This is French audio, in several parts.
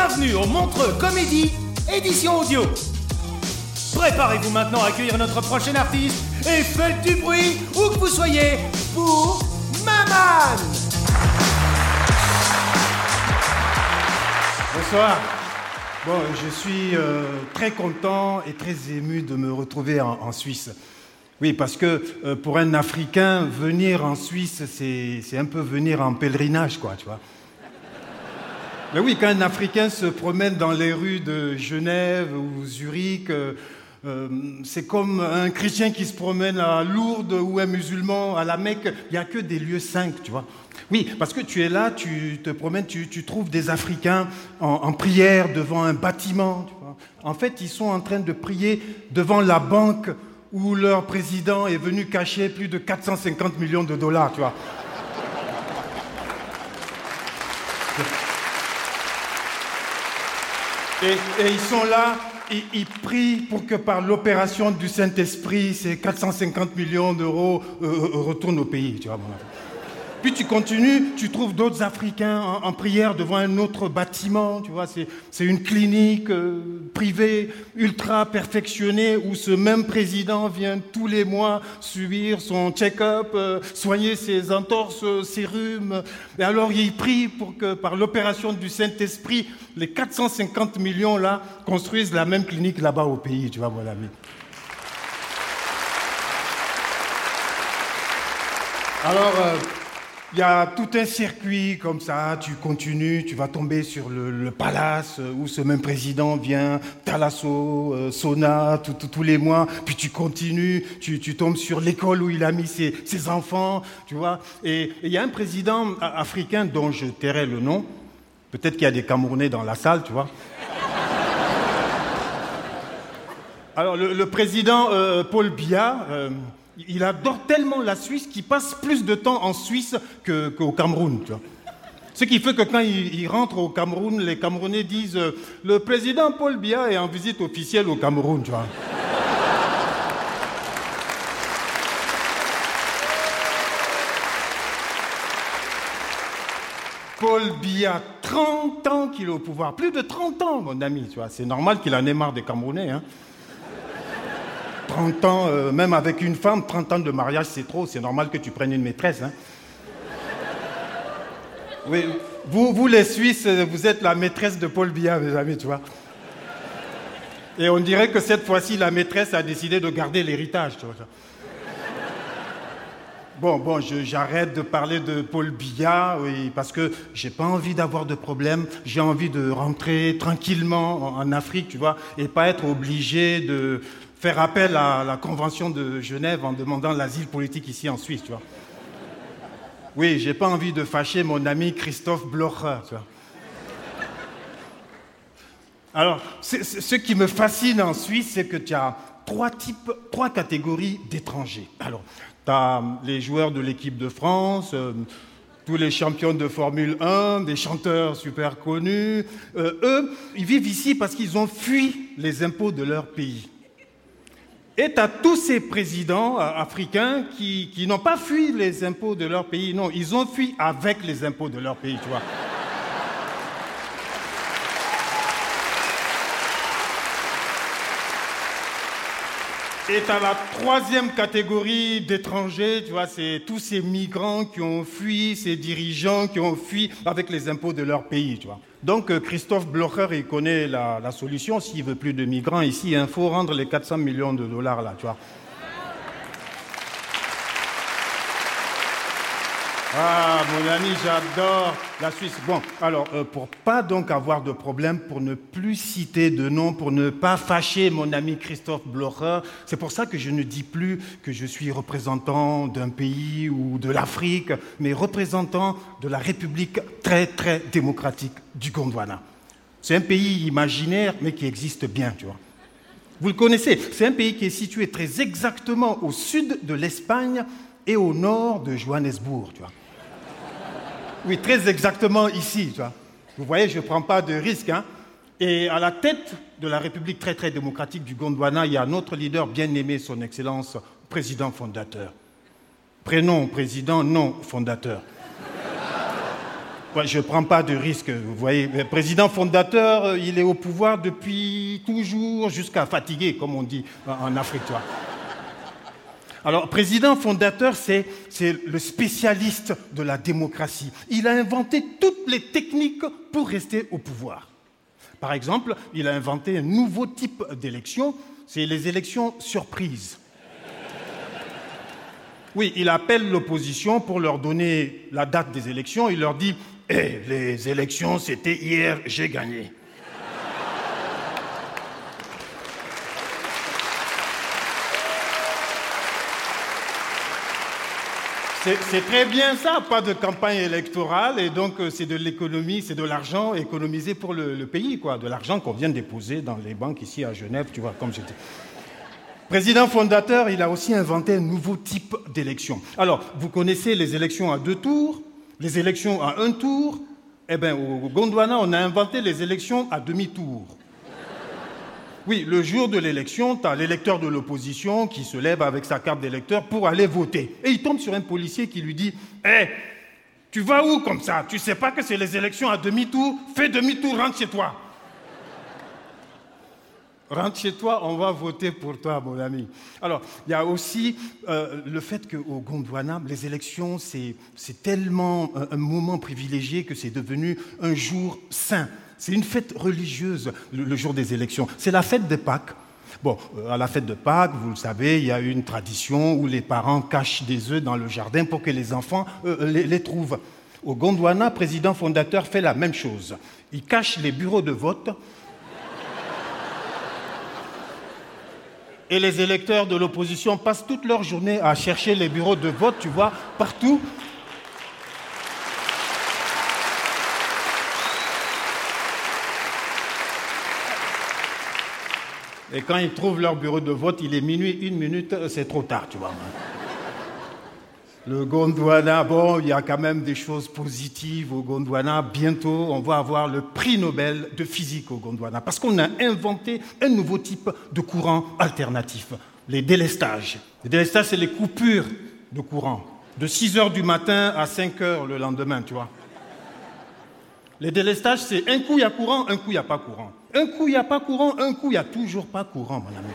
Bienvenue au Montreux Comédie, édition audio. Préparez-vous maintenant à accueillir notre prochain artiste et faites du bruit où que vous soyez pour Maman Bonsoir. Bon, je suis euh, très content et très ému de me retrouver en, Suisse. Oui, parce que euh, pour un Africain, venir en Suisse, c'est c'est un peu venir en pèlerinage, quoi, tu vois. Mais oui, quand un Africain se promène dans les rues de Genève ou Zurich, euh, euh, c'est comme un chrétien qui se promène à Lourdes ou un musulman à la Mecque. Il n'y a que des lieux saints, tu vois. Oui, parce que tu es là, tu te promènes, tu, trouves des Africains en, prière devant un bâtiment. En fait, ils sont en train de prier devant la banque où leur président est venu cacher plus de 450 millions de dollars, tu vois. Et, ils sont là, ils, prient pour que par l'opération du Saint-Esprit, ces 450 millions d'euros euh, euh, retournent au pays. Tu vois. Puis tu continues, tu trouves d'autres Africains en, prière devant un autre bâtiment, tu vois, c'est une clinique euh, privée ultra perfectionnée où ce même président vient tous les mois subir son check-up, euh, soigner ses entorses, euh, ses rhumes. Et alors il prie pour que par l'opération du Saint-Esprit, les 450 millions là construisent la même clinique là-bas au pays, tu vois, mon ami. Alors, il y a tout un circuit comme ça, tu continues, tu vas tomber sur le, le palace euh, où ce même président vient, Talasso, euh, Sona, tous les mois, puis tu continues, tu, tombes sur l'école où il a mis ses, enfants, tu vois. Et il y a un président africain dont je tairai le nom, peut-être qu'il y a des Camerounais dans la salle, tu vois. Alors, le, le président euh, Paul Biya, euh, il adore tellement la Suisse qu'il passe plus de temps en Suisse qu'au Cameroun. Ce qui fait que quand il, rentre au Cameroun, les Camerounais disent euh, Le président Paul Biya est en visite officielle au Cameroun. Paul Biya, 30 ans qu'il est au pouvoir. Plus de 30 ans, mon ami. C'est normal qu'il en ait marre des Camerounais. Hein. 30 ans, euh, même avec une femme, 30 ans de mariage, c'est trop. C'est normal que tu prennes une maîtresse. Hein. Oui, vous, vous, les Suisses, euh, vous êtes la maîtresse de Paul Biya, mes amis, tu vois. Et on dirait que cette fois-ci, la maîtresse a décidé de garder l'héritage, tu vois. Bon, bon, j'arrête de parler de Paul Biya, oui, parce que j'ai pas envie d'avoir de problème. J'ai envie de rentrer tranquillement en, en Afrique, tu vois, et pas être obligé de faire appel à la Convention de Genève en demandant l'asile politique ici en Suisse, tu vois. Oui, j'ai pas envie de fâcher mon ami Christophe Blocher, tu vois. Alors, ce qui me fascine en Suisse, c'est que tu as trois types, trois catégories d'étrangers. Alors, tu as les joueurs de l'équipe de France, euh, tous les champions de Formule 1, des chanteurs super connus. Euh, eux, ils vivent ici parce qu'ils ont fui les impôts de leur pays. Tu as tous ces présidents euh, africains qui, qui n'ont pas fui les impôts de leur pays, non, ils ont fui avec les impôts de leur pays, tu vois. Tu as la troisième catégorie d'étrangers, tu vois, c'est tous ces migrants qui ont fui, ces dirigeants qui ont fui avec les impôts de leur pays, tu vois. Donc euh, Christophe Blocher, il connaît la, la solution. S'il veut plus de migrants ici, il faut rendre les 400 millions de dollars là, tu vois. Ah, mon ami, j'adore la Suisse. Bon, alors, euh, pour pas donc avoir de problème, pour ne plus citer de nom, pour ne pas fâcher mon ami Christophe Blocher, c'est pour ça que je ne dis plus que je suis représentant d'un pays ou de l'Afrique, mais représentant de la République très, très démocratique du Gondwana. C'est un pays imaginaire, mais qui existe bien, tu vois. Vous le connaissez, c'est un pays qui est situé très exactement au sud de l'Espagne et au nord de Johannesburg, tu vois. Oui, très exactement ici. Tu vois. Vous voyez, je ne prends pas de risque. Hein. Et à la tête de la République très très démocratique du Gondwana, il y a notre leader bien aimé, son Excellence, président fondateur. Prénom président, nom fondateur. Je ne prends pas de risque, vous voyez. président fondateur, il est au pouvoir depuis toujours, jusqu'à fatiguer, comme on dit en Afrique. Tu vois. Alors, président fondateur, c'est le spécialiste de la démocratie. Il a inventé toutes les techniques pour rester au pouvoir. Par exemple, il a inventé un nouveau type d'élection, c'est les élections surprises. Oui, il appelle l'opposition pour leur donner la date des élections. Il leur dit Eh, les élections, c'était hier, j'ai gagné. C'est très bien ça, pas de campagne électorale, et donc euh, c'est de l'économie, c'est de l'argent économisé pour le, pays, quoi, de l'argent qu'on vient déposer dans les banques ici à Genève, tu vois, comme j'étais. Président fondateur, il a aussi inventé un nouveau type d'élection. Alors, vous connaissez les élections à deux tours, les élections à un tour. Eh bien, au Gondwana, on a inventé les élections à demi-tour. Oui, le jour de l'élection, tu as l'électeur de l'opposition qui se lève avec sa carte d'électeur pour aller voter. Et il tombe sur un policier qui lui dit Hé, eh, tu vas où comme ça? Tu sais pas que c'est les élections à demi-tour? Fais demi-tour, rentre chez toi. Rentre chez toi, on va voter pour toi, mon ami. Alors, il y a aussi euh, le fait qu'au Gondwana, les élections, c'est tellement un moment privilégié que c'est devenu un jour saint. C'est une fête religieuse, le, jour des élections. C'est la fête de Pâques. Bon, euh, à la fête de Pâques, vous le savez, il y a une tradition où les parents cachent des œufs dans le jardin pour que les enfants euh, les, les, trouvent. Au Gondwana, président fondateur fait la même chose. Il cache les bureaux de vote et les électeurs de l'opposition passent toute leur journée à chercher les bureaux de vote, tu vois, partout Et quand ils trouvent leur bureau de vote, il est minuit, une minute, c'est trop tard, tu vois. Le Gondwana, bon, il y a quand même des choses positives au Gondwana. Bientôt, on va avoir le prix Nobel de physique au Gondwana parce qu'on a inventé un nouveau type de courant alternatif, les délestages. Les délestages, c'est les coupures de courant, de 6 heures du matin à 5 heures le lendemain, tu vois. Les délestages, c'est un coup il y a courant, un coup il n'y a pas courant. Un coup il n'y a pas courant, un coup il n'y a toujours pas courant, mon ami.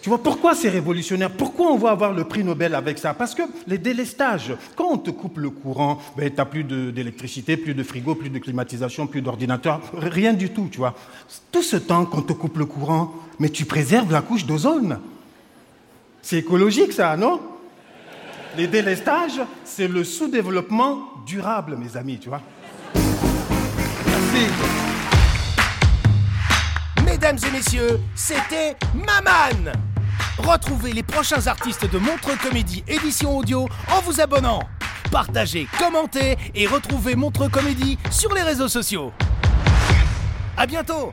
Tu vois, pourquoi c'est révolutionnaire? Pourquoi on va avoir le prix Nobel avec ça? Parce que les délestages, quand on te coupe le courant, ben, tu n'as plus d'électricité, plus de frigo, plus de climatisation, plus d'ordinateur, rien du tout, tu vois. Tout ce temps qu'on te coupe le courant, mais tu préserves la couche d'ozone. C'est écologique ça, non? Les délestages, c'est le sous-développement durable, mes amis, tu vois. Merci. Mesdames et messieurs, c'était Maman Retrouvez les prochains artistes de Montre Comédie édition audio en vous abonnant. Partagez, commentez et retrouvez Montre Comédie sur les réseaux sociaux. À bientôt